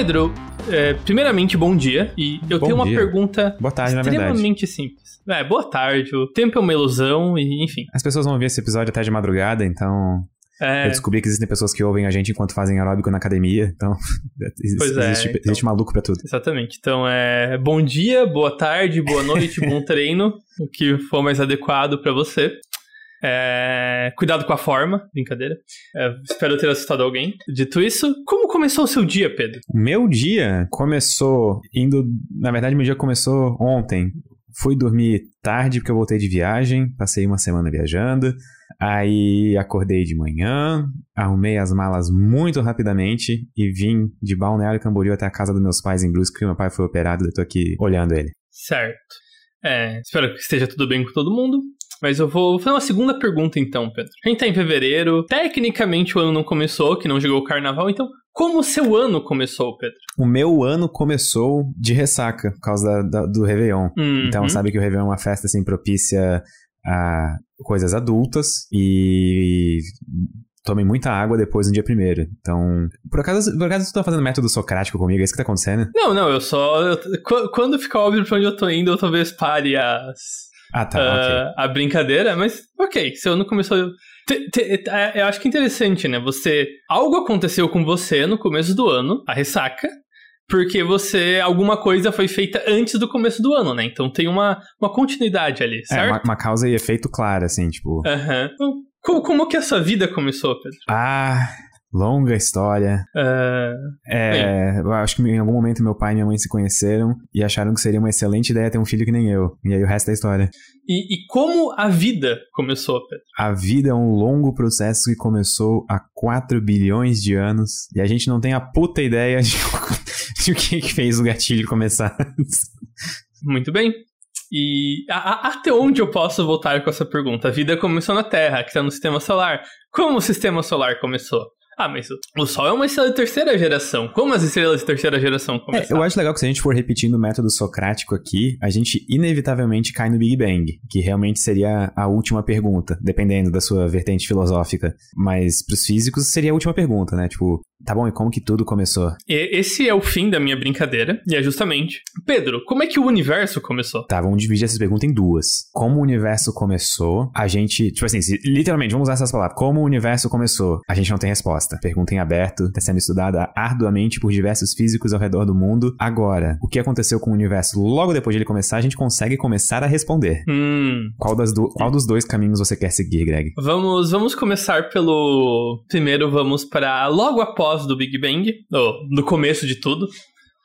Pedro, é, primeiramente, bom dia. E eu Bom tenho uma dia. pergunta Boa tarde, extremamente simples. É, boa tarde. O tempo é uma ilusão e, enfim. As pessoas vão ouvir esse episódio até de madrugada, então É, eu descobri que existem pessoas que ouvem a gente enquanto fazem aeróbico na academia, então existe, Pois é, existe, então. existe maluco pra tudo. Exatamente. Então, é bom dia, boa tarde, boa noite, bom treino, o que for mais adequado pra você. É, cuidado com a forma, brincadeira. É, espero ter assustado alguém. Dito isso, como começou o seu dia, Pedro? Meu dia começou indo. Na verdade, meu dia começou ontem. Fui dormir tarde porque eu voltei de viagem, passei uma semana viajando. Aí acordei de manhã, arrumei as malas muito rapidamente e vim de Balneário Camboriú até a casa dos meus pais em Brusque, porque meu pai foi operado e eu tô aqui olhando ele. Certo. É, espero que esteja tudo bem com todo mundo. Mas eu vou fazer uma segunda pergunta então, Pedro. A gente tá em fevereiro. Tecnicamente o ano não começou, que não chegou o carnaval. Então, como o seu ano começou, Pedro? O meu ano começou de ressaca, por causa da- da- do Réveillon. Uhum. Então, sabe que o Réveillon é uma festa assim propícia a coisas adultas e tomem muita água depois do dia primeiro. Então, por acaso, por acaso você tá fazendo método socrático comigo? É isso que tá acontecendo? Não, não, eu só. eu- qu- quando ficar óbvio pra onde eu tô indo, eu talvez pare as, Ah, tá, ok. ah, a brincadeira, mas ok, seu ano começou. Te- te- é, eu acho que é interessante, né? Você. Algo aconteceu com você no começo do ano, a ressaca. Porque você. Alguma coisa foi feita antes do começo do ano, né? Então tem uma, uma continuidade ali, É, certo? uma, uma causa e efeito clara, assim, tipo. Aham. Então, como, como que a sua vida começou, Pedro? Ah, longa história. Ah, É, eu acho que em algum momento meu pai e minha mãe se conheceram e acharam que seria uma excelente ideia ter um filho que nem eu. E aí o resto é história. e, e como a vida começou, Pedro? A vida é um longo processo que começou há 4 bilhões de anos e a gente não tem a puta ideia de, de o que, que fez o gatilho começar. Muito bem. E a- a- até onde eu posso voltar com essa pergunta? A vida começou na Terra, que está no sistema solar. Como o sistema solar começou? Ah, mas o- Sol é uma estrela de terceira geração. Como as estrelas de terceira geração É, começaram? eu acho legal que se a gente for repetindo o método socrático aqui, a gente inevitavelmente cai no Big Bang, que realmente seria a última pergunta, dependendo da sua vertente filosófica. Mas pros físicos seria a última pergunta, né? Tipo, tá bom, e como que tudo começou? Esse é o fim da minha brincadeira, e é justamente. Pedro, como é que o universo começou? Tá, vamos dividir essa pergunta em duas. Como o universo começou, a gente. Tipo assim, se- literalmente, vamos usar essas palavras. Como o universo começou? A gente não tem resposta. Pergunta em aberto, está sendo estudada arduamente por diversos físicos ao redor do mundo. Agora, o que aconteceu com o universo logo depois de ele começar, a gente consegue começar a responder. Hum. Qual, das do- qual dos dois caminhos você quer seguir, Greg? Vamos, vamos começar pelo. Primeiro, vamos para logo após do Big Bang, ou no começo de tudo.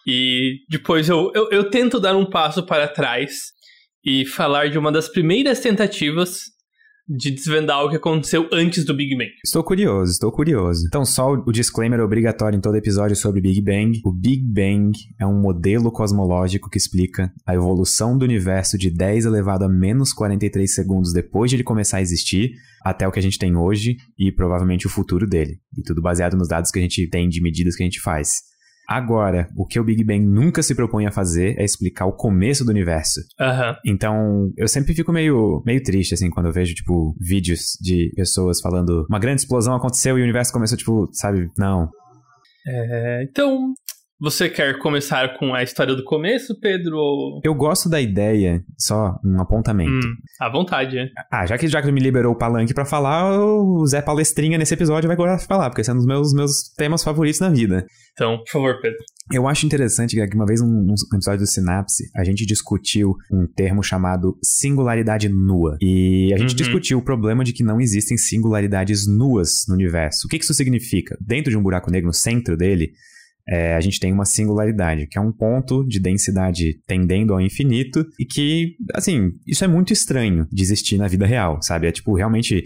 E depois eu, eu, eu tento dar um passo para trás e falar de uma das primeiras tentativas de desvendar o que aconteceu antes do Big Bang. Estou curioso, estou curioso. Então, só o disclaimer obrigatório em todo episódio sobre Big Bang. O Big Bang é um modelo cosmológico que explica a evolução do universo de 10 elevado a menos 43 segundos depois de ele começar a existir, até o que a gente tem hoje e provavelmente o futuro dele. E tudo baseado nos dados que a gente tem de medidas que a gente faz. Agora, o que o Big Bang nunca se propõe a fazer é explicar o começo do universo. Aham. Então, eu sempre fico meio, meio triste, assim, quando eu vejo, tipo, vídeos de pessoas falando uma grande explosão aconteceu e o universo começou, tipo, sabe? Não. É, então, você quer começar com a história do começo, Pedro? Ou... Eu gosto da ideia, só um apontamento. Hum, à vontade, né? Ah, já que já que me liberou o palanque pra falar, o Zé Palestrinha nesse episódio vai gostar de falar, porque esse é um dos meus, meus temas favoritos na vida. Então, por favor, Pedro. Eu acho interessante que uma vez num, episódio do Sinapse, a gente discutiu um termo chamado singularidade nua. E a gente Uhum. discutiu o problema de que não existem singularidades nuas no universo. O que isso significa? Dentro de um buraco negro, no centro dele, é, a gente tem uma singularidade, que é um ponto de densidade tendendo ao infinito e que, assim, isso é muito estranho de existir na vida real, sabe? É tipo, realmente,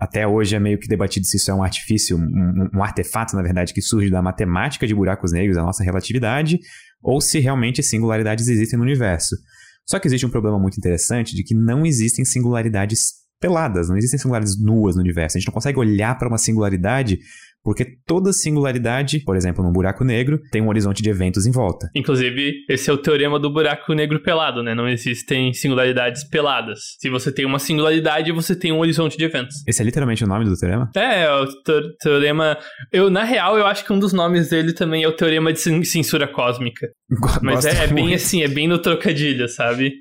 até hoje é meio que debatido se isso é um artifício, um, um- artefato, na verdade, que surge da matemática de buracos negros, da nossa relatividade, ou se realmente singularidades existem no universo. Só que existe um problema muito interessante de que não existem singularidades peladas, não existem singularidades nuas no universo. A gente não consegue olhar para uma singularidade Porque toda singularidade, por exemplo, num buraco negro, tem um horizonte de eventos em volta. Inclusive, esse é o teorema do buraco negro pelado, né? Não existem singularidades peladas. Se você tem uma singularidade, você tem um horizonte de eventos. Esse é literalmente o nome do teorema? É, é o teorema. Eu, na real, eu acho que um dos nomes dele também é o teorema de censura cósmica. Mas é, é bem assim, é bem no trocadilho, sabe?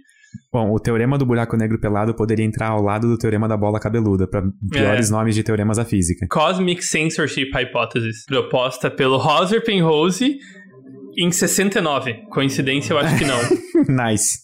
Bom, o teorema do buraco negro pelado poderia entrar ao lado do teorema da bola cabeluda, para piores é. nomes de teoremas da física. Cosmic Censorship Hypothesis, proposta pelo Hauser Penrose em 69. Coincidência, eu acho que não. nice.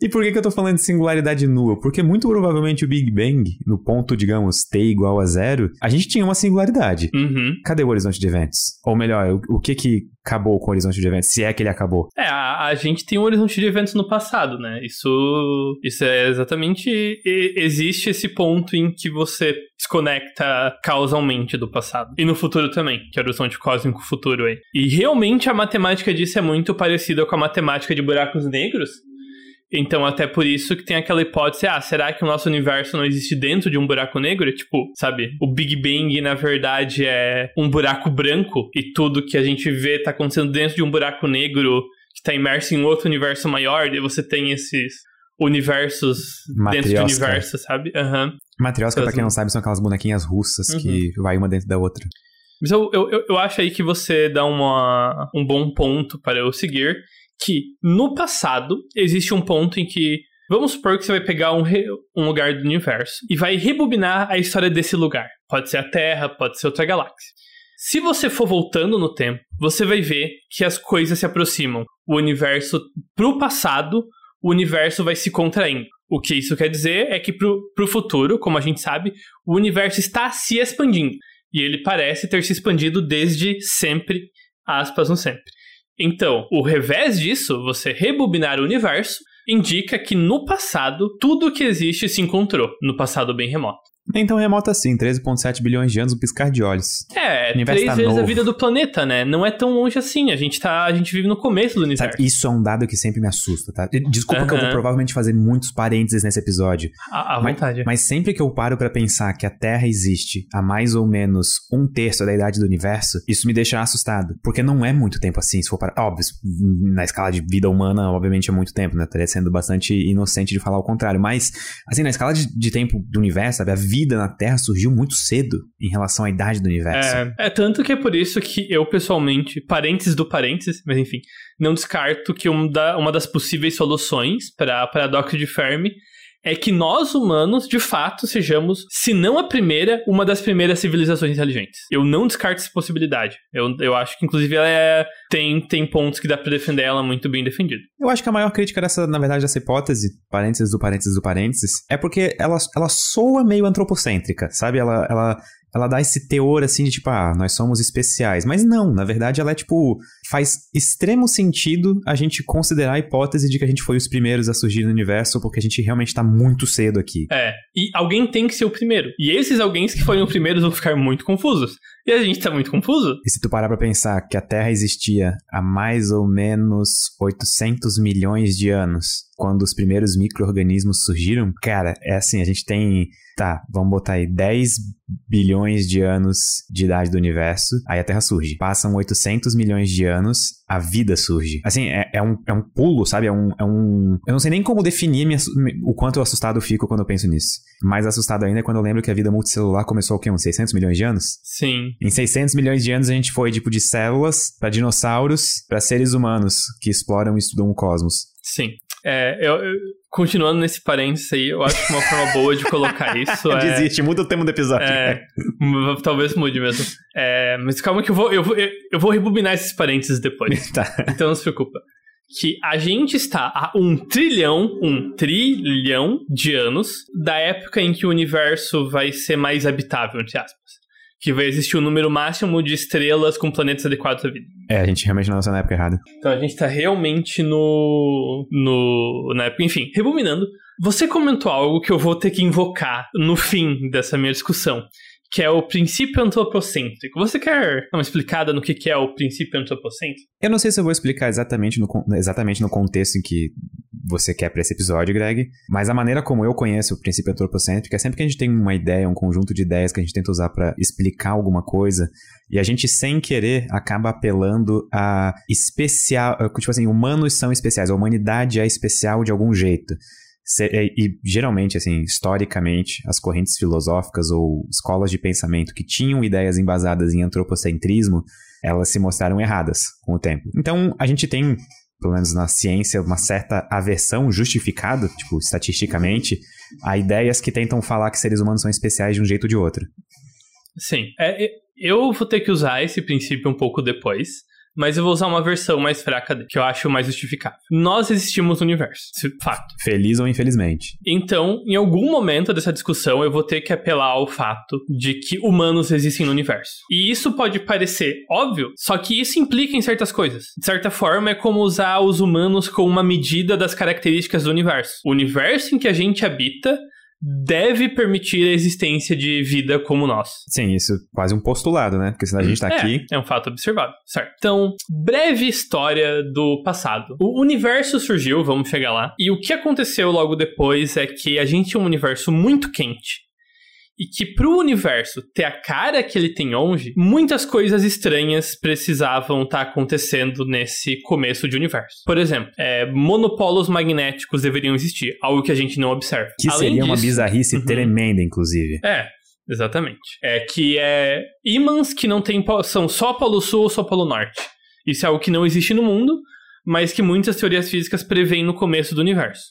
E por que, que eu tô falando de singularidade nua? Porque muito provavelmente o Big Bang, no ponto, digamos, t igual a zero, a gente tinha uma singularidade. Uhum. Cadê o horizonte de eventos? Ou melhor, o, o que que acabou com o horizonte de eventos, se é que ele acabou. É, a, a, gente tem um horizonte de eventos no passado, né? Isso, isso é exatamente. existe esse ponto em que você desconecta causalmente do passado. E no futuro também, que é o horizonte cósmico futuro aí. E realmente a matemática disso é muito parecida com a matemática de buracos negros. Então, até por isso que tem aquela hipótese, ah, será que o nosso universo não existe dentro de um buraco negro? Tipo, sabe, o Big Bang, na verdade, é um buraco branco e tudo que a gente vê tá acontecendo dentro de um buraco negro que tá imerso em outro universo maior, e você tem esses universos Matriosca. dentro de universo, sabe? Uhum. Matriosca, pra quem não sabe, são aquelas bonequinhas russas uhum. que vai uma dentro da outra. Mas eu, eu, eu acho aí que você dá uma, um bom ponto para eu seguir, que no passado existe um ponto em que Vamos supor que você vai pegar um, um, lugar do universo e vai rebobinar a história desse lugar. Pode ser a Terra, pode ser outra galáxia. Se você for voltando no tempo, você vai ver que as coisas se aproximam. O universo, pro passado, o universo vai se contraindo. O que isso quer dizer é que pro, pro futuro, como a gente sabe, o universo está se expandindo. E ele parece ter se expandido desde sempre, aspas no sempre. Então, o revés disso, você rebobinar o universo, indica que no passado tudo que existe se encontrou, no passado bem remoto. Nem tão remoto assim, 13,7 bilhões de anos, um piscar de olhos. É, três tá vezes novo. a vida do planeta, né? Não é tão longe assim, a gente, tá, a gente vive no começo do universo. Sabe, isso é um dado que sempre me assusta, tá? Desculpa que eu vou provavelmente fazer muitos parênteses nesse episódio. À, à vontade. Mas sempre que eu paro para pensar que a Terra existe há mais ou menos um terço da idade do universo, isso me deixa assustado. Porque não é muito tempo assim, se for para... Óbvio, na escala de vida humana, obviamente é muito tempo, né? Estaria sendo bastante inocente de falar o contrário. Mas, assim, na escala de, de tempo do universo, sabe? A vida na Terra surgiu muito cedo em relação à idade do universo. É, é tanto que é por isso que eu, pessoalmente, parênteses do parênteses, mas enfim, não descarto que um da, uma das possíveis soluções para paradoxo de Fermi é que nós humanos, de fato, sejamos, se não a primeira, uma das primeiras civilizações inteligentes. Eu não descarto essa possibilidade. Eu, eu acho que, inclusive, ela é, tem, tem pontos que dá para defender ela muito bem defendido. Eu acho que a maior crítica dessa, na verdade, dessa hipótese, parênteses do parênteses do parênteses, é porque ela, ela soa meio antropocêntrica, sabe? Ela, ela ela dá esse teor assim de tipo, ah, nós somos especiais. Mas não, na verdade ela é tipo, faz extremo sentido a gente considerar a hipótese de que a gente foi os primeiros a surgir no universo porque a gente realmente tá muito cedo aqui. É, e alguém tem que ser o primeiro. E esses alguém que foram os primeiros vão ficar muito confusos. E a gente tá muito confuso. E se tu parar pra pensar que a Terra existia há mais ou menos 800 milhões de anos, quando os primeiros micro-organismos surgiram, cara, é assim, a gente tem, tá, vamos botar aí 10 bilhões de anos de idade do universo, aí a Terra surge. Passam 800 milhões de anos, a vida surge. Assim, é, é, um, é um pulo, sabe? É um, é um... Eu não sei nem como definir minha, o quanto assustado fico quando eu penso nisso. Mais assustado ainda é quando eu lembro que a vida multicelular começou o quê? Uns 600 milhões de anos? Sim. Em 600 milhões de anos a gente foi, tipo, de células para dinossauros para seres humanos que exploram e estudam o cosmos. Sim. É, eu, eu, continuando nesse parênteses aí, eu acho que uma forma boa de colocar isso é... Desiste, muda o tema do episódio. É, talvez mude mesmo. É, mas calma que eu vou, eu, vou, eu vou rebobinar esses parênteses depois. tá. Então não se preocupa. Que a gente está a um trilhão, um trilhão de anos da época em que o universo vai ser mais habitável, entre aspas que vai existir o um número máximo de estrelas com planetas adequados à vida. É, a gente realmente não nasceu na época errada. Então a gente tá realmente no. no na época. Enfim, rebominando. Você comentou algo que eu vou ter que invocar no fim dessa minha discussão. Que é o princípio antropocêntrico. Você quer dar uma explicada no que é o princípio antropocêntrico? Eu não sei se eu vou explicar exatamente no, exatamente no contexto em que você quer para esse episódio, Greg, mas a maneira como eu conheço o princípio antropocêntrico é sempre que a gente tem uma ideia, um conjunto de ideias que a gente tenta usar para explicar alguma coisa, e a gente, sem querer, acaba apelando a especial. Tipo assim, humanos são especiais, a humanidade é especial de algum jeito. É, e geralmente, assim, historicamente, as correntes filosóficas ou escolas de pensamento que tinham ideias embasadas em antropocentrismo, elas se mostraram erradas com o tempo. Então, a gente tem, pelo menos na ciência, uma certa aversão justificada, tipo, estatisticamente, a ideias que tentam falar que seres humanos são especiais de um jeito ou de outro. Sim. É, eu vou ter que usar esse princípio um pouco depois mas eu vou usar uma versão mais fraca dele, que eu acho mais justificável. Nós existimos no universo, fato. Feliz ou infelizmente. Então, em algum momento dessa discussão, eu vou ter que apelar ao fato de que humanos existem no universo. E isso pode parecer óbvio, só que isso implica em certas coisas. De certa forma, é como usar os humanos como uma medida das características do universo. O universo em que a gente habita deve permitir a existência de vida como nós. Sim, isso é quase um postulado, né? Porque senão a gente tá é, aqui. É um fato observado, certo? Então, breve história do passado. O universo surgiu, vamos chegar lá, e o que aconteceu logo depois é que a gente tinha um universo muito quente e que pro universo ter a cara que ele tem hoje, muitas coisas estranhas precisavam estar tá acontecendo nesse começo de universo. Por exemplo, é, monopolos magnéticos deveriam existir, algo que a gente não observa. Que Além seria disso, uma bizarrice uhum. tremenda, inclusive. É, Exatamente. É que é ímãs que não tem são só polo sul ou só polo norte. Isso é algo que não existe no mundo, mas que muitas teorias físicas preveem no começo do universo.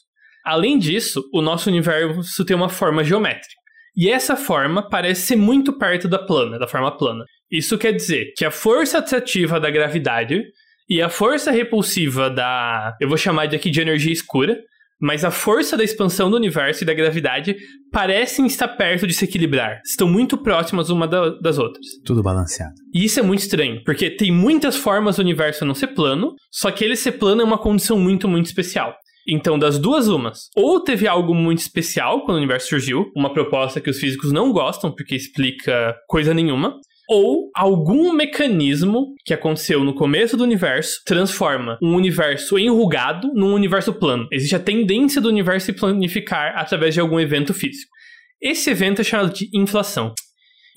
Além disso, o nosso universo tem uma forma geométrica. E essa forma parece ser muito perto da plana, da forma plana. Isso quer dizer que a força atrativa da gravidade e a força repulsiva da. Eu vou chamar de aqui de energia escura, mas a força da expansão do universo e da gravidade parecem estar perto de se equilibrar. Estão muito próximas uma das outras. Tudo balanceado. E isso é muito estranho, porque tem muitas formas do universo não ser plano, só que ele ser plano é uma condição muito, muito especial. Então, das duas umas, ou teve algo muito especial quando o universo surgiu, uma proposta que os físicos não gostam porque explica coisa nenhuma, ou algum mecanismo que aconteceu no começo do universo transforma um universo enrugado num universo plano. Existe a tendência do universo se planificar através de algum evento físico. Esse evento é chamado de inflação.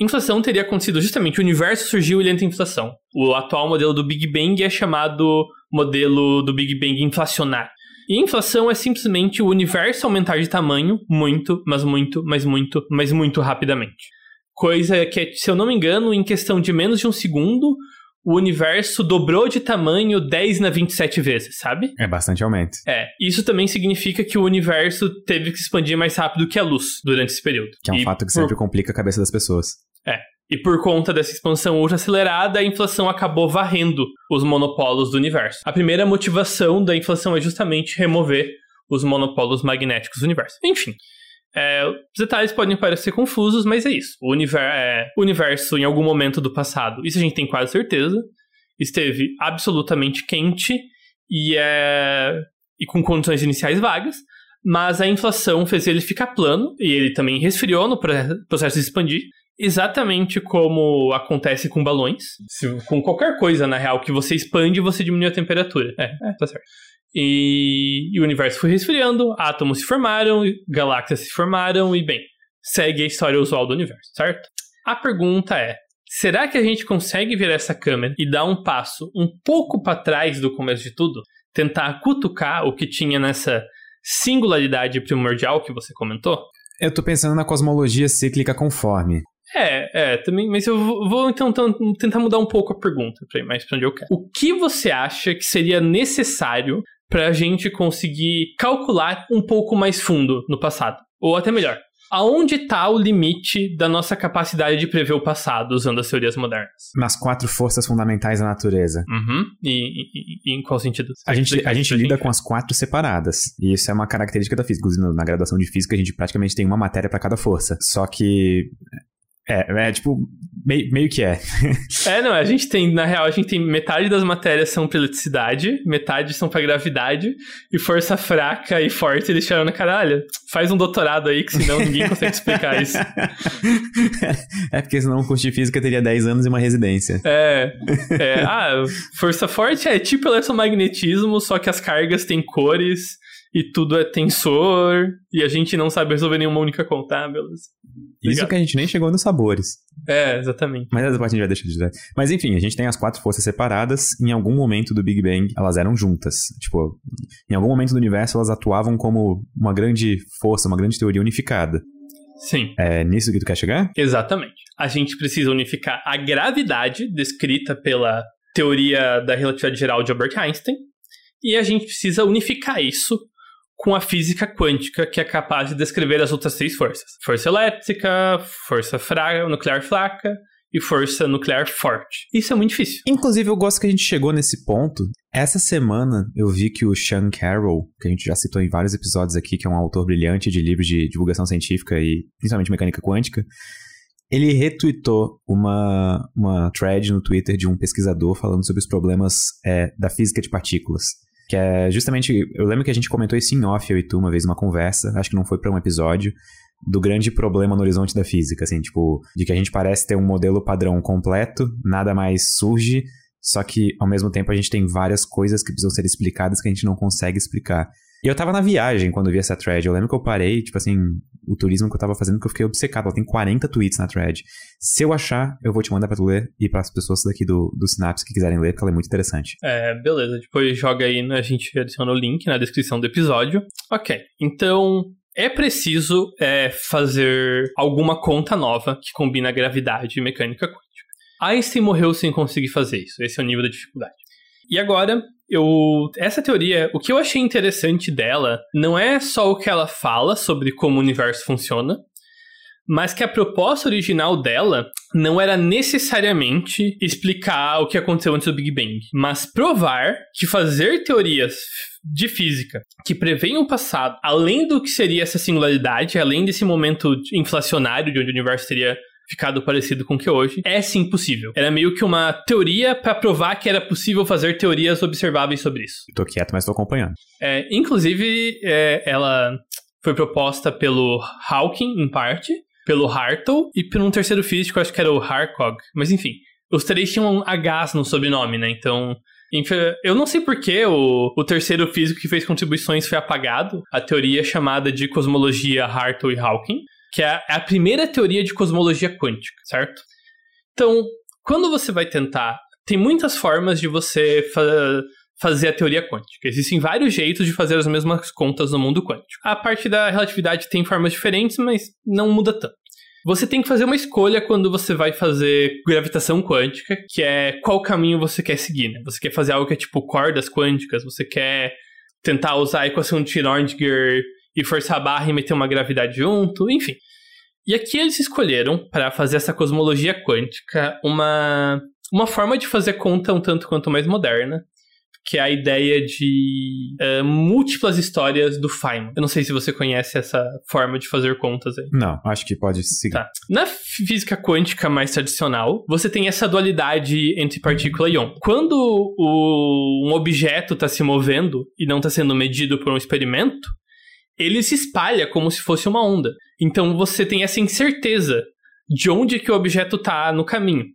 Inflação teria acontecido justamente, o universo surgiu e ele entra em inflação. O atual modelo do Big Bang é chamado modelo do Big Bang inflacionário. E inflação é simplesmente o universo aumentar de tamanho muito, mas muito, mas muito, mas muito rapidamente. Coisa que, se eu não me engano, em questão de menos de um segundo, o universo dobrou de tamanho 10 na 27 vezes, sabe? É bastante aumento. É. Isso também significa que o universo teve que se expandir mais rápido que a luz durante esse período. Que é um e fato que sempre complica a cabeça das pessoas. É. E por conta dessa expansão ultra acelerada, a inflação acabou varrendo os monopolos do universo. A primeira motivação da inflação é justamente remover os monopolos magnéticos do universo. Enfim, é, os detalhes podem parecer confusos, mas é isso. O, é, universo, em algum momento do passado, isso a gente tem quase certeza, esteve absolutamente quente e, é, e com condições iniciais vagas, mas a inflação fez ele ficar plano e ele também resfriou no processo de expandir exatamente como acontece com balões. Se, com qualquer coisa, na real, que você expande, você diminui a temperatura. É, é tá certo. E, e, o universo foi resfriando, átomos se formaram, galáxias se formaram, e bem, segue a história usual do universo, certo? A pergunta é: será que a gente consegue virar essa câmera e dar um passo um pouco para trás do começo de tudo? Tentar cutucar o que tinha nessa singularidade primordial que você comentou? Eu tô pensando na cosmologia cíclica conforme. É, é, também, mas eu vou então tentar mudar um pouco a pergunta para ir mais pra onde eu quero. O que você acha que seria necessário para a gente conseguir calcular um pouco mais fundo no passado? Ou até melhor, aonde está o limite da nossa capacidade de prever o passado usando as teorias modernas? Nas quatro forças fundamentais da natureza. Uhum. E, e, e em qual sentido? A gente, a gente lida com as quatro separadas. E isso é uma característica da física. Inclusive, na graduação de física, a gente praticamente tem uma matéria para cada força. Só que É, é tipo, meio, meio que é. é, não, a gente tem, na real, a gente tem metade das matérias são pra eletricidade, metade são pra gravidade, e força fraca e forte eles tiraram na caralho. Faz um doutorado aí, que senão ninguém consegue explicar isso. É porque senão o curso de física teria 10 anos e uma residência. É, é. Ah, força forte é tipo eletromagnetismo, só que as cargas têm cores e tudo é tensor, e a gente não sabe resolver nenhuma única ah, beleza. Isso que a gente nem chegou nos sabores. É, exatamente. Mas essa parte a gente vai deixar de ver. Mas enfim, a gente tem as quatro forças separadas. Em algum momento do Big Bang, elas eram juntas. Tipo, em algum momento do universo, elas atuavam como uma grande força, uma grande teoria unificada. Sim. É nisso que tu quer chegar? Exatamente. A gente precisa unificar a gravidade, descrita pela teoria da relatividade geral de Albert Einstein, e a gente precisa unificar isso com a física quântica, que é capaz de descrever as outras três forças: força elétrica, força fraca, nuclear fraca e força nuclear forte. Isso é muito difícil. Inclusive, eu gosto que a gente chegou nesse ponto. Essa semana eu vi que o Sean Carroll, que a gente já citou em vários episódios aqui, que é um autor brilhante de livros de divulgação científica e principalmente mecânica quântica, ele retweetou uma, uma thread no Twitter de um pesquisador falando sobre os problemas é, da física de partículas. Que é justamente. Eu lembro que a gente comentou isso em off, eu e tu, uma vez, uma conversa, acho que não foi para um episódio, do grande problema no horizonte da física, assim, tipo, de que a gente parece ter um modelo padrão completo, nada mais surge, só que ao mesmo tempo a gente tem várias coisas que precisam ser explicadas que a gente não consegue explicar. E eu tava na viagem quando vi essa thread. Eu lembro que eu parei, tipo assim, o turismo que eu tava fazendo, que eu fiquei obcecado. Ela tem 40 tweets na thread. Se eu achar, eu vou te mandar pra tu ler e para as pessoas daqui do, do Synapse que quiserem ler, porque ela é muito interessante. É, beleza. Depois joga aí, a gente adiciona o link na descrição do episódio. Ok. Então, é preciso é, fazer alguma conta nova que combina gravidade e mecânica quântica. Einstein morreu sem conseguir fazer isso. Esse é o nível da dificuldade. E agora, eu essa teoria, o que eu achei interessante dela não é só o que ela fala sobre como o universo funciona, mas que a proposta original dela não era necessariamente explicar o que aconteceu antes do Big Bang, mas provar que fazer teorias de física que preveem o passado, além do que seria essa singularidade, além desse momento inflacionário de onde o universo teria ficado parecido com o que é hoje, é sim possível. Era meio que uma teoria para provar que era possível fazer teorias observáveis sobre isso. tô quieto, mas tô acompanhando. É, inclusive, é, ela foi proposta pelo Hawking, em parte, pelo Hartle e por um terceiro físico, acho que era o Harkog. Mas enfim, os três tinham Hs no sobrenome, né? Então, eu não sei por que o, o terceiro físico que fez contribuições foi apagado. A teoria é chamada de cosmologia Hartle e Hawking que é a primeira teoria de cosmologia quântica, certo? Então, quando você vai tentar, tem muitas formas de você fa fazer a teoria quântica. Existem vários jeitos de fazer as mesmas contas no mundo quântico. A parte da relatividade tem formas diferentes, mas não muda tanto. Você tem que fazer uma escolha quando você vai fazer gravitação quântica, que é qual caminho você quer seguir, né? Você quer fazer algo que é tipo cordas quânticas, você quer tentar usar a equação de Schrödinger e forçar a barra e meter uma gravidade junto, enfim. E aqui eles escolheram, para fazer essa cosmologia quântica, uma, uma forma de fazer conta um tanto quanto mais moderna, que é a ideia de uh, múltiplas histórias do Feynman. Eu não sei se você conhece essa forma de fazer contas aí. Não, acho que pode seguir. Tá. Na física quântica mais tradicional, você tem essa dualidade entre partícula e ion. Quando o, um objeto está se movendo e não está sendo medido por um experimento, ele se espalha como se fosse uma onda. Então você tem essa incerteza de onde que o objeto está no caminho.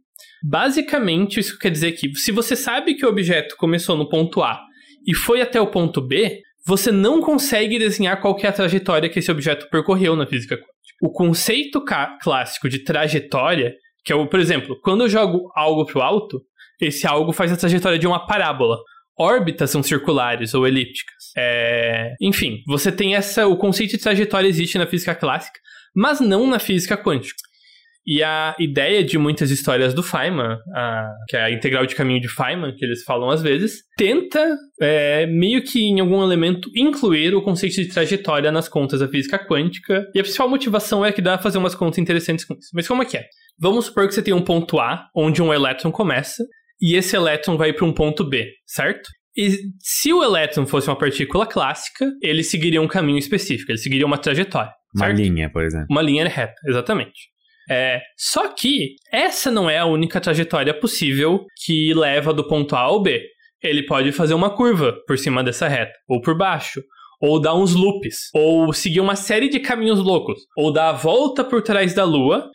Basicamente, isso quer dizer que se você sabe que o objeto começou no ponto A e foi até o ponto B, você não consegue desenhar qual é a trajetória que esse objeto percorreu na física quântica. O conceito clássico de trajetória, que é o, por exemplo, quando eu jogo algo para o alto, esse algo faz a trajetória de uma parábola órbitas são circulares ou elípticas. É... Enfim, você tem essa. O conceito de trajetória existe na física clássica, mas não na física quântica. E a ideia de muitas histórias do Feynman, a, que é a integral de caminho de Feynman, que eles falam às vezes, tenta é, meio que em algum elemento incluir o conceito de trajetória nas contas da física quântica. E a principal motivação é que dá pra fazer umas contas interessantes com isso. Mas como é que é? Vamos supor que você tem um ponto A, onde um elétron começa, e esse elétron vai para um ponto B, certo? E se o elétron fosse uma partícula clássica, ele seguiria um caminho específico, ele seguiria uma trajetória. Uma certo? linha, por exemplo. Uma linha reta, exatamente. É, só que essa não é a única trajetória possível que leva do ponto A ao B. Ele pode fazer uma curva por cima dessa reta, ou por baixo, ou dar uns loops, ou seguir uma série de caminhos loucos, ou dar a volta por trás da Lua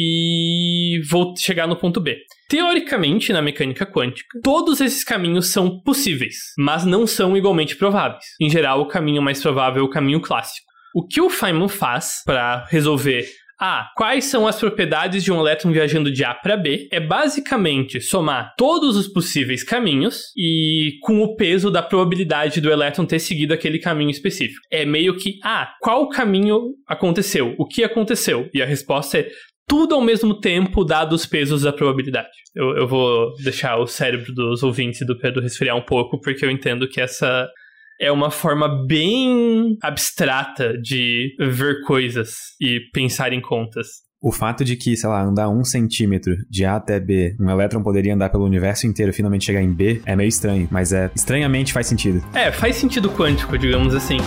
e vou chegar no ponto B. Teoricamente, na mecânica quântica, todos esses caminhos são possíveis, mas não são igualmente prováveis. Em geral, o caminho mais provável é o caminho clássico. O que o Feynman faz para resolver ah, quais são as propriedades de um elétron viajando de A para B? É basicamente somar todos os possíveis caminhos e com o peso da probabilidade do elétron ter seguido aquele caminho específico. É meio que, ah, qual caminho aconteceu? O que aconteceu? E a resposta é tudo ao mesmo tempo, dados os pesos da probabilidade. Eu, eu vou deixar o cérebro dos ouvintes e do Pedro resfriar um pouco, porque eu entendo que essa é uma forma bem abstrata de ver coisas e pensar em contas. O fato de que, sei lá, andar um centímetro de A até B, um elétron poderia andar pelo universo inteiro e finalmente chegar em B, é meio estranho, mas é estranhamente faz sentido. É, faz sentido quântico, digamos assim.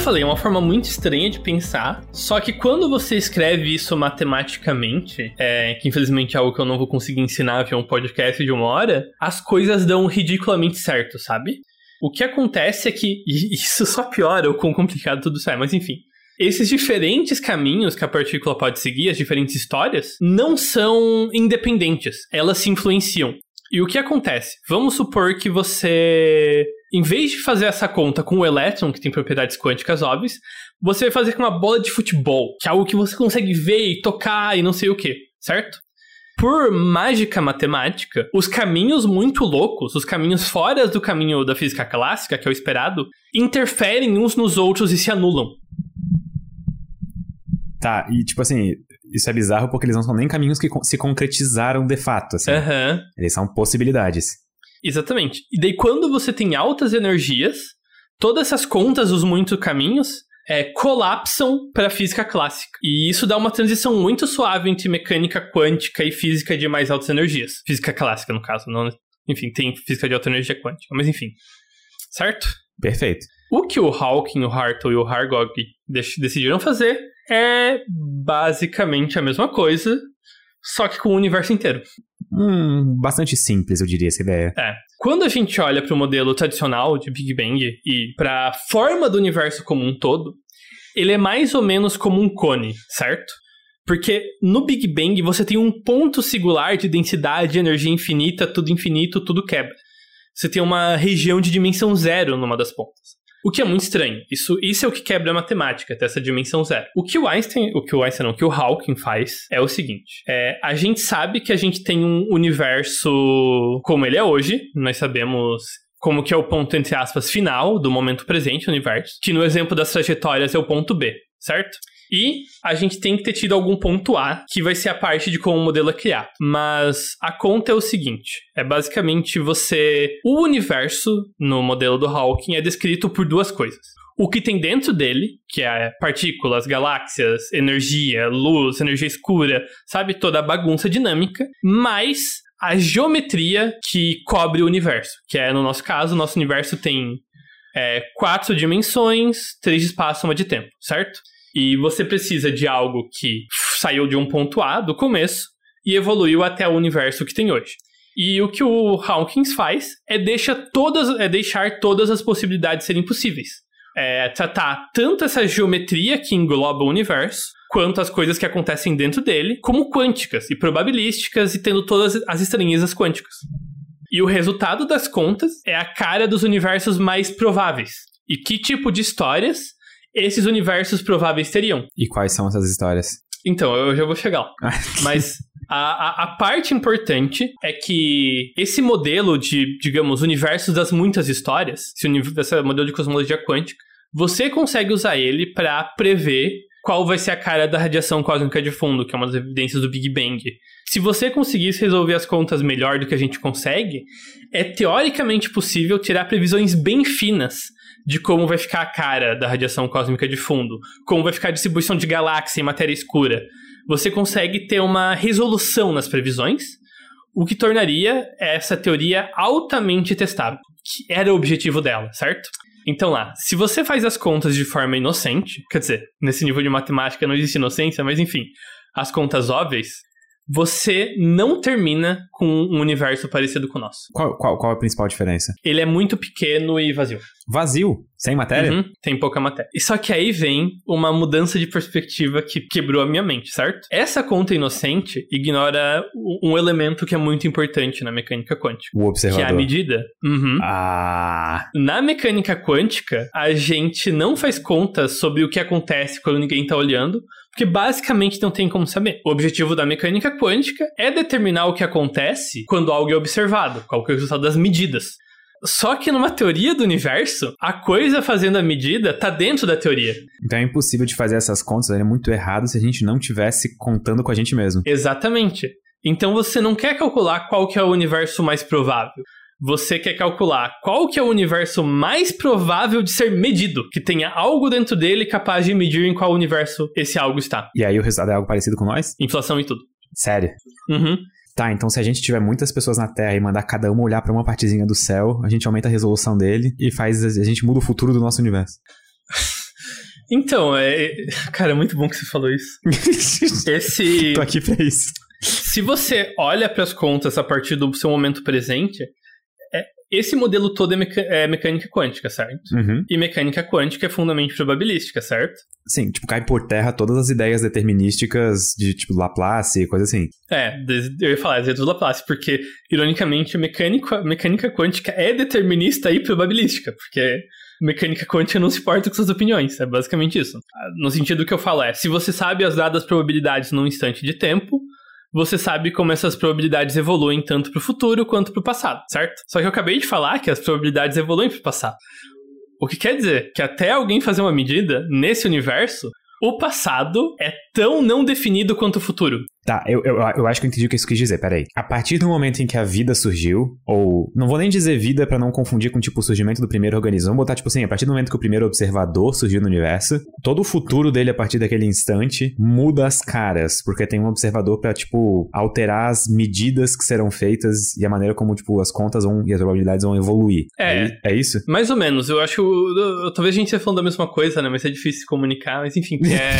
Falei, é uma forma muito estranha de pensar. Só que quando você escreve isso matematicamente, é, que infelizmente é algo que eu não vou conseguir ensinar via um podcast de uma hora, as coisas dão ridiculamente certo, sabe? O que acontece é que, e isso só piora o quão complicado tudo isso é, mas enfim. Esses diferentes caminhos que a partícula pode seguir, as diferentes histórias, não são independentes, elas se influenciam. E o que acontece? Vamos supor que você em vez de fazer essa conta com o elétron, que tem propriedades quânticas óbvias, você vai fazer com uma bola de futebol, que é algo que você consegue ver e tocar e não sei o que, certo? Por mágica matemática, os caminhos muito loucos, os caminhos fora do caminho da física clássica, que é o esperado, interferem uns nos outros e se anulam. Tá, e tipo assim, isso é bizarro porque eles não são nem caminhos que se concretizaram de fato, assim. Uhum. Eles são possibilidades. Exatamente. E daí, quando você tem altas energias, todas essas contas dos muitos caminhos é, colapsam para a física clássica. E isso dá uma transição muito suave entre mecânica quântica e física de mais altas energias. Física clássica, no caso. Não, enfim, tem física de alta energia quântica. Mas enfim. Certo? Perfeito. O que o Hawking, o Hartle e o Hargog decidiram fazer é basicamente a mesma coisa, só que com o universo inteiro. Hum, bastante simples, eu diria, essa ideia. É. Quando a gente olha para o modelo tradicional de Big Bang e para a forma do universo como um todo, ele é mais ou menos como um cone, certo? Porque no Big Bang você tem um ponto singular de densidade, energia infinita, tudo infinito, tudo quebra. Você tem uma região de dimensão zero numa das pontas. O que é muito estranho. Isso, isso é o que quebra a matemática, até essa dimensão zero. O que o Einstein, o que o Einstein não, o que o Hawking faz é o seguinte: é, a gente sabe que a gente tem um universo como ele é hoje, nós sabemos como que é o ponto, entre aspas, final do momento presente universo, que no exemplo das trajetórias é o ponto B, certo? E a gente tem que ter tido algum ponto A, que vai ser a parte de como o modelo é criado. Mas a conta é o seguinte: é basicamente você. O universo, no modelo do Hawking, é descrito por duas coisas. O que tem dentro dele, que é partículas, galáxias, energia, luz, energia escura, sabe? Toda a bagunça dinâmica, mais a geometria que cobre o universo. Que é, no nosso caso, o nosso universo tem é, quatro dimensões, três de espaço, uma de tempo, certo? E você precisa de algo que saiu de um ponto A do começo e evoluiu até o universo que tem hoje. E o que o Hawkins faz é, deixa todas, é deixar todas as possibilidades serem possíveis. É tratar tanto essa geometria que engloba o universo, quanto as coisas que acontecem dentro dele, como quânticas e probabilísticas e tendo todas as estranhezas quânticas. E o resultado das contas é a cara dos universos mais prováveis. E que tipo de histórias esses universos prováveis teriam. E quais são essas histórias? Então, eu já vou chegar lá. Mas A, a, a, parte importante é que esse modelo de, digamos, universo das muitas histórias, esse, esse modelo de cosmologia quântica, você consegue usar ele para prever qual vai ser a cara da radiação cósmica de fundo, que é uma das evidências do Big Bang. Se você conseguisse resolver as contas melhor do que a gente consegue, é teoricamente possível tirar previsões bem finas de como vai ficar a cara da radiação cósmica de fundo, como vai ficar a distribuição de galáxia e matéria escura. Você consegue ter uma resolução nas previsões, o que tornaria essa teoria altamente testável, que era o objetivo dela, certo? Então lá, se você faz as contas de forma inocente, quer dizer, nesse nível de matemática não existe inocência, mas enfim, as contas óbvias, você não termina com um universo parecido com o nosso. Qual, qual, qual a principal diferença? Ele é muito pequeno e vazio. Vazio? Sem matéria? Uhum, tem pouca matéria. E só que aí vem uma mudança de perspectiva que quebrou a minha mente, certo? Essa conta inocente ignora um elemento que é muito importante na mecânica quântica. O observador. Que é a medida. Uhum. Ah. Na mecânica quântica, a gente não faz contas sobre o que acontece quando ninguém está olhando, porque basicamente não tem como saber. O objetivo da mecânica quântica é determinar o que acontece quando algo é observado, qual é o resultado das medidas. Só que numa teoria do universo, a coisa fazendo a medida tá dentro da teoria. Então é impossível de fazer essas contas, é muito errado se a gente não tivesse contando com a gente mesmo. Exatamente. Então você não quer calcular qual que é o universo mais provável. Você quer calcular qual que é o universo mais provável de ser medido, que tenha algo dentro dele capaz de medir em qual universo esse algo está. E aí o resultado é algo parecido com nós? Inflação e tudo. Sério? Uhum. Tá, então se a gente tiver muitas pessoas na Terra e mandar cada uma olhar para uma partezinha do céu, a gente aumenta a resolução dele e faz a gente muda o futuro do nosso universo. Então, é, cara, é muito bom que você falou isso. Esse Tô aqui pra isso. Se você olha para as contas a partir do seu momento presente, esse modelo todo é, meca é mecânica quântica, certo? Uhum. E mecânica quântica é fundamentalmente probabilística, certo? Sim, tipo, cai por terra todas as ideias determinísticas de, tipo, Laplace e coisa assim. É, eu ia falar, do Laplace, porque, ironicamente, mecânica, mecânica quântica é determinista e probabilística, porque mecânica quântica não se importa com suas opiniões, é basicamente isso. No sentido que eu falo é, se você sabe as dadas probabilidades num instante de tempo, você sabe como essas probabilidades evoluem tanto para o futuro quanto para o passado, certo? Só que eu acabei de falar que as probabilidades evoluem para o passado. O que quer dizer que até alguém fazer uma medida nesse universo, o passado é tão não definido quanto o futuro. Tá, eu, eu, eu acho que eu entendi o que isso quis dizer, peraí. A partir do momento em que a vida surgiu, ou não vou nem dizer vida para não confundir com tipo o surgimento do primeiro organismo, vamos botar tipo assim, a partir do momento que o primeiro observador surgiu no universo, todo o futuro dele a partir daquele instante muda as caras, porque tem um observador para tipo alterar as medidas que serão feitas e a maneira como tipo as contas vão e as probabilidades vão evoluir. É, é, é isso? Mais ou menos. Eu acho, talvez a gente esteja falando da mesma coisa, né? Mas é difícil se comunicar, mas enfim, é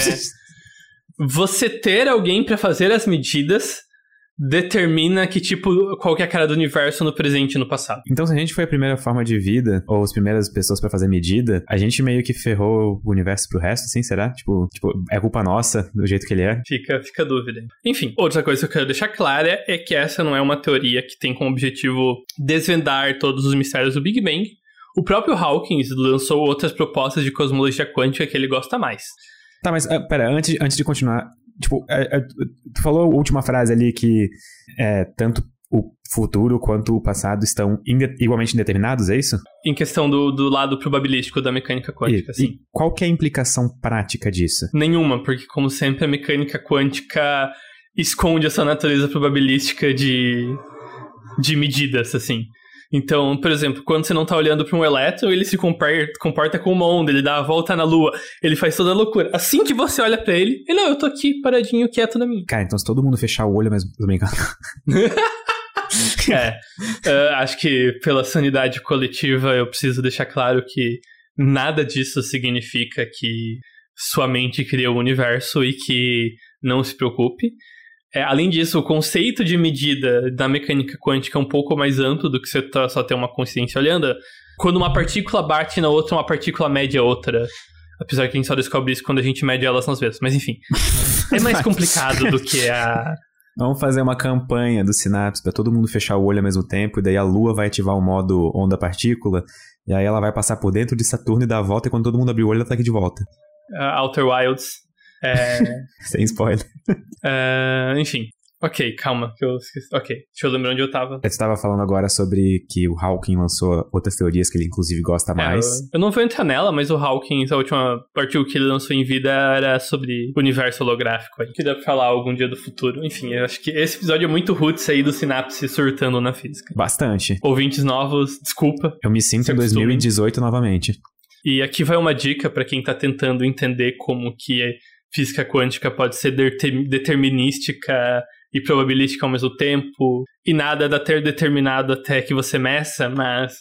você ter alguém para fazer as medidas determina que tipo qual que é a cara do universo no presente e no passado. Então se a gente foi a primeira forma de vida ou as primeiras pessoas para fazer medida, a gente meio que ferrou o universo pro resto, sim, será? Tipo, tipo, é culpa nossa do jeito que ele é? Fica, fica a dúvida. Enfim, outra coisa que eu quero deixar clara é que essa não é uma teoria que tem como objetivo desvendar todos os mistérios do Big Bang. O próprio Hawkins lançou outras propostas de cosmologia quântica que ele gosta mais. Tá, mas uh, pera, antes, antes de continuar, tipo, é, é, tu falou a última frase ali que é, tanto o futuro quanto o passado estão igualmente indeterminados, é isso? Em questão do, do lado probabilístico da mecânica quântica, e, sim. E qual que é a implicação prática disso? Nenhuma, porque como sempre a mecânica quântica esconde essa natureza probabilística de, de medidas, assim. Então, por exemplo, quando você não tá olhando para um elétron, ele se comporta, comporta como uma onda, ele dá a volta na lua, ele faz toda a loucura. Assim que você olha para ele, ele, não, eu tô aqui paradinho, quieto na minha. Cara, então se todo mundo fechar o olho, mas bem, é, uh, acho que pela sanidade coletiva eu preciso deixar claro que nada disso significa que sua mente cria o universo e que não se preocupe. É, além disso, o conceito de medida da mecânica quântica é um pouco mais amplo do que você tá, só ter uma consciência olhando. Quando uma partícula bate na outra, uma partícula mede a outra. Apesar que a gente só descobre isso quando a gente mede elas nas vezes. Mas enfim. é mais complicado do que a. Vamos fazer uma campanha do Synapse para todo mundo fechar o olho ao mesmo tempo, e daí a Lua vai ativar o modo onda-partícula, e aí ela vai passar por dentro de Saturno e dar a volta, e quando todo mundo abrir o olho, ela tá aqui de volta. Uh, Outer Wilds. É... Sem spoiler. É, enfim. Ok, calma, que eu esqueci. Ok, deixa eu lembrar onde eu tava. Você estava falando agora sobre que o Hawking lançou outras teorias que ele inclusive gosta mais. É, eu, eu, não vou entrar nela, mas o Hawkins, a última artigo que ele lançou em vida era sobre universo holográfico. Aí, que dá pra falar algum dia do futuro. Enfim, eu acho que esse episódio é muito roots aí do Sinapse surtando na física. Bastante. Ouvintes novos, desculpa. Eu me sinto em 2018 novamente. E aqui vai uma dica para quem tá tentando entender como que física quântica pode ser determinística e probabilística ao mesmo tempo, e nada dá ter determinado até que você meça, mas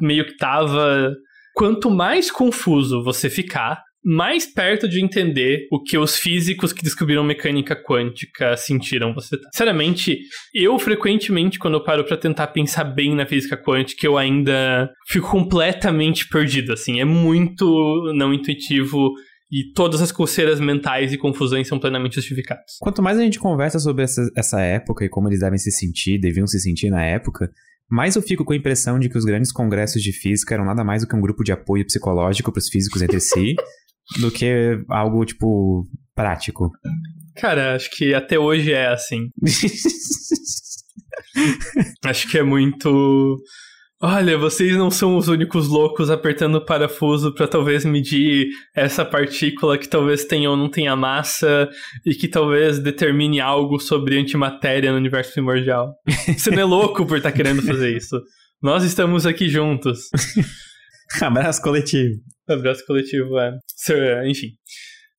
meio que tava. Quanto mais confuso você ficar, mais perto de entender o que os físicos que descobriram mecânica quântica sentiram você tá. Sinceramente, eu frequentemente, quando eu paro para tentar pensar bem na física quântica, eu ainda fico completamente perdido, assim. É muito não intuitivo e todas as coceiras mentais e confusões são plenamente justificadas. Quanto mais a gente conversa sobre essa, essa época e como eles devem se sentir, deviam se sentir na época, mais eu fico com a impressão de que os grandes congressos de física eram nada mais do que um grupo de apoio psicológico para os físicos entre si, do que algo, tipo, prático. Cara, acho que até hoje é assim. acho que é muito Olha, vocês não são os únicos loucos apertando o parafuso para talvez medir essa partícula que talvez tenha ou não tenha massa e que talvez determine algo sobre antimatéria no universo primordial. Você não é louco por estar tá querendo fazer isso. Nós estamos aqui juntos. Abraço coletivo. Abraço coletivo, é. Enfim.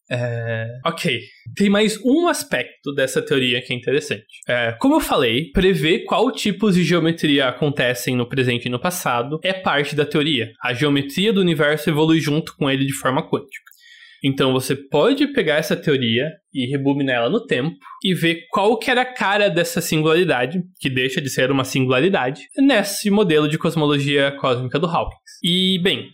É... Ok. Tem mais um aspecto dessa teoria que é interessante. É, como eu falei, prever qual tipos de geometria acontecem no presente e no passado é parte da teoria. A geometria do universo evolui junto com ele de forma quântica. Então você pode pegar essa teoria e rebobinar ela no tempo e ver qual que era a cara dessa singularidade, que deixa de ser uma singularidade, nesse modelo de cosmologia cósmica do Hawkins. E, bem,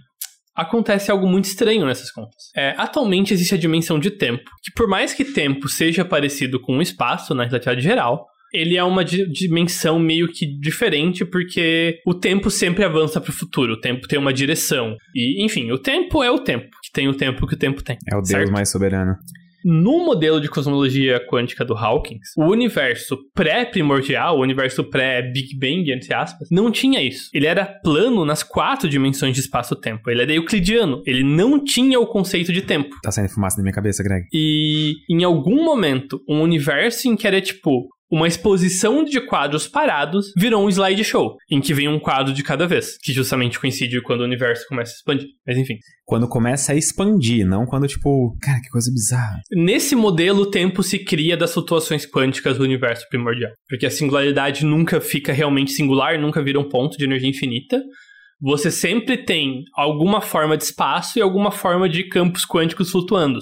acontece algo muito estranho nessas contas. É, atualmente existe a dimensão de tempo, que por mais que tempo seja parecido com o espaço na relatividade geral, ele é uma dimensão meio que diferente porque o tempo sempre avança para o futuro, o tempo tem uma direção. E, enfim, o tempo é o tempo, que tem o tempo que o tempo tem. É o certo? Deus mais soberano. No modelo de cosmologia quântica do Hawkins, o universo pré-primordial, o universo pré-Big Bang, entre aspas, não tinha isso. Ele era plano nas quatro dimensões de espaço-tempo. Ele era euclidiano. Ele não tinha o conceito de tempo. Tá saindo fumaça na minha cabeça, Greg. E em algum momento, um universo em que era tipo uma exposição de quadros parados virou um slideshow, em que vem um quadro de cada vez, que justamente coincide quando o universo começa a expandir. Mas enfim. Quando começa a expandir, não quando, tipo, cara, que coisa bizarra. Nesse modelo, o tempo se cria das flutuações quânticas do universo primordial. Porque a singularidade nunca fica realmente singular, nunca vira um ponto de energia infinita. Você sempre tem alguma forma de espaço e alguma forma de campos quânticos flutuando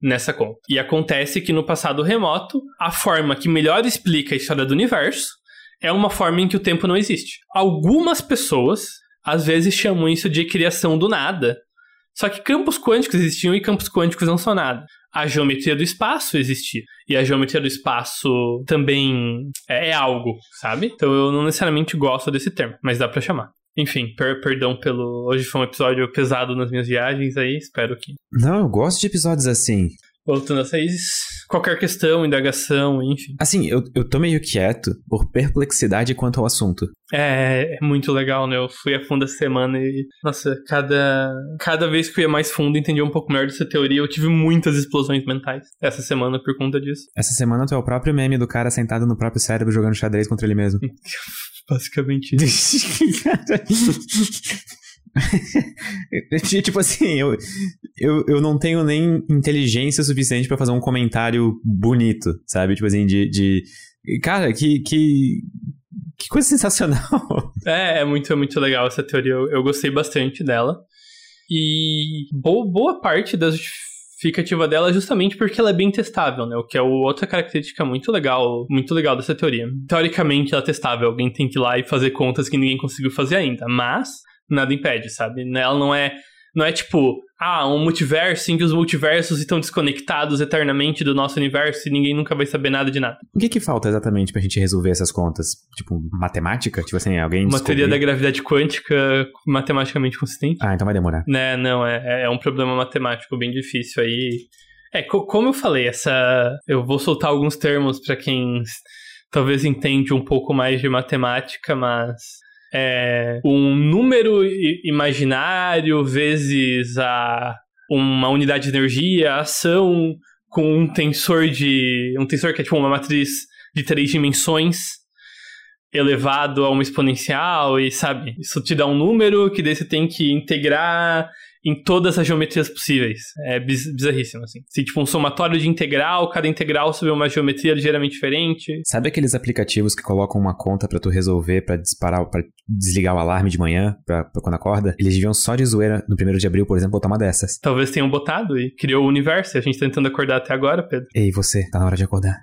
nessa conta. E acontece que no passado remoto, a forma que melhor explica a história do universo é uma forma em que o tempo não existe. Algumas pessoas às vezes chamam isso de criação do nada. Só que campos quânticos existiam e campos quânticos não são nada. A geometria do espaço existia. E a geometria do espaço também é, é algo, sabe? Então eu não necessariamente gosto desse termo, mas dá para chamar. Enfim, per perdão pelo. Hoje foi um episódio pesado nas minhas viagens aí, espero que. Não, eu gosto de episódios assim. Voltando a vocês, qualquer questão, indagação, enfim. Assim, eu, eu tô meio quieto por perplexidade quanto ao assunto. É, é muito legal, né? Eu fui a fundo essa semana e, nossa, cada, cada vez que eu ia mais fundo, entendi um pouco melhor dessa teoria. Eu tive muitas explosões mentais essa semana por conta disso. Essa semana tu é o próprio meme do cara sentado no próprio cérebro jogando xadrez contra ele mesmo. Basicamente isso. tipo assim, eu, eu, eu não tenho nem inteligência suficiente para fazer um comentário bonito, sabe? Tipo assim, de. de cara, que, que, que coisa sensacional. É, é muito, é muito legal essa teoria. Eu, eu gostei bastante dela. E boa, boa parte da justificativa dela justamente porque ela é bem testável, né? O que é outra característica muito legal, muito legal dessa teoria. Teoricamente ela é testável, alguém tem que ir lá e fazer contas que ninguém conseguiu fazer ainda, mas nada impede, sabe? Ela não é não é tipo, ah, um multiverso em que os multiversos estão desconectados eternamente do nosso universo e ninguém nunca vai saber nada de nada. O que que falta exatamente pra gente resolver essas contas? Tipo, matemática? Tipo assim, alguém Uma descobrir... teoria da gravidade quântica matematicamente consistente? Ah, então vai demorar. Né, não, é, é um problema matemático bem difícil aí. É, co como eu falei, essa. Eu vou soltar alguns termos para quem talvez entende um pouco mais de matemática, mas é um número imaginário vezes a uma unidade de energia, ação com um tensor de um tensor que é tipo uma matriz de três dimensões elevado a uma exponencial e sabe, isso te dá um número que daí você tem que integrar em todas as geometrias possíveis. É biz bizarríssimo, assim. Se, tipo, um somatório de integral, cada integral sobre uma geometria ligeiramente diferente. Sabe aqueles aplicativos que colocam uma conta para tu resolver, para disparar, para desligar o alarme de manhã, pra, pra, quando acorda? Eles deviam só de zoeira, no primeiro de abril, por exemplo, botar uma dessas. Talvez tenham botado e criou o universo. E a gente tá tentando acordar até agora, Pedro. Ei, você, tá na hora de acordar.